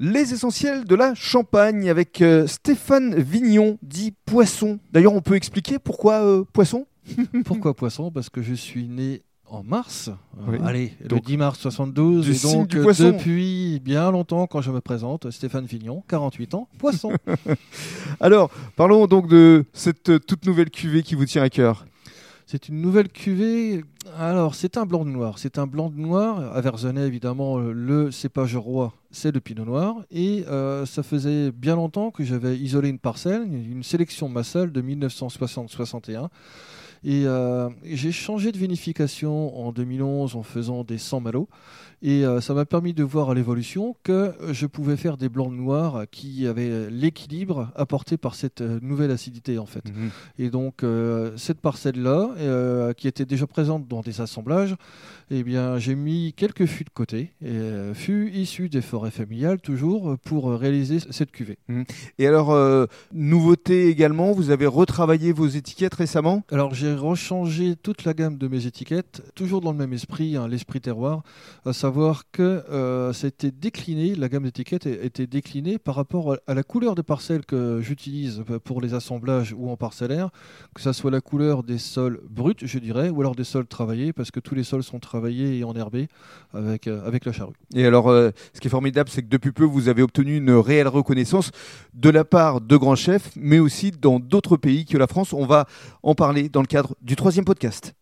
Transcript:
Les essentiels de la Champagne avec euh, Stéphane Vignon, dit Poisson. D'ailleurs, on peut expliquer pourquoi euh, Poisson? Pourquoi poisson? Parce que je suis né en mars. Euh, Oui. allez, Donc, le 10 mars 72. du et donc, du depuis bien longtemps, quand je me présente, Stéphane Vignon, 48 ans, poisson. Alors, parlons donc de cette toute nouvelle cuvée qui vous tient à cœur. C'est une nouvelle cuvée. Alors, c'est un blanc de noir. C'est un blanc de noir. À Verzenay, évidemment, euh, le cépage roi, c'est le pinot noir. Et euh, ça faisait bien longtemps que j'avais isolé une parcelle, une sélection massale de 1960-61. Et euh, j'ai changé de vinification en 2011 en faisant des 100 malots. Et euh, ça m'a permis de voir à l'évolution que je pouvais faire des blancs noirs qui avaient l'équilibre apporté par cette euh, nouvelle acidité, en fait. Et donc, euh, cette parcelle-là, euh, qui était déjà présente dans des assemblages, eh bien, j'ai mis quelques fûts de côté, et, fûts issus des forêts familiales, toujours, pour réaliser cette cuvée. Et alors, nouveauté également, vous avez retravaillé vos étiquettes récemment? Alors, j'ai rechangé toute la gamme de mes étiquettes, toujours dans le même esprit, hein, l'esprit terroir, à savoir que euh, été décliné, la gamme d'étiquettes été déclinée par rapport à- la couleur des parcelles que j'utilise pour les assemblages ou en parcellaire, que ça soit la couleur des sols bruts, je dirais, ou alors des sols travaillés, parce que tous les sols sont travaillés et enherbés avec, euh, avec la charrue. Et alors, euh, ce qui est formidable, c'est que depuis peu, vous avez obtenu une réelle reconnaissance de la part de grands chefs, mais aussi dans d'autres pays que la France. On va en parler dans le du troisième podcast.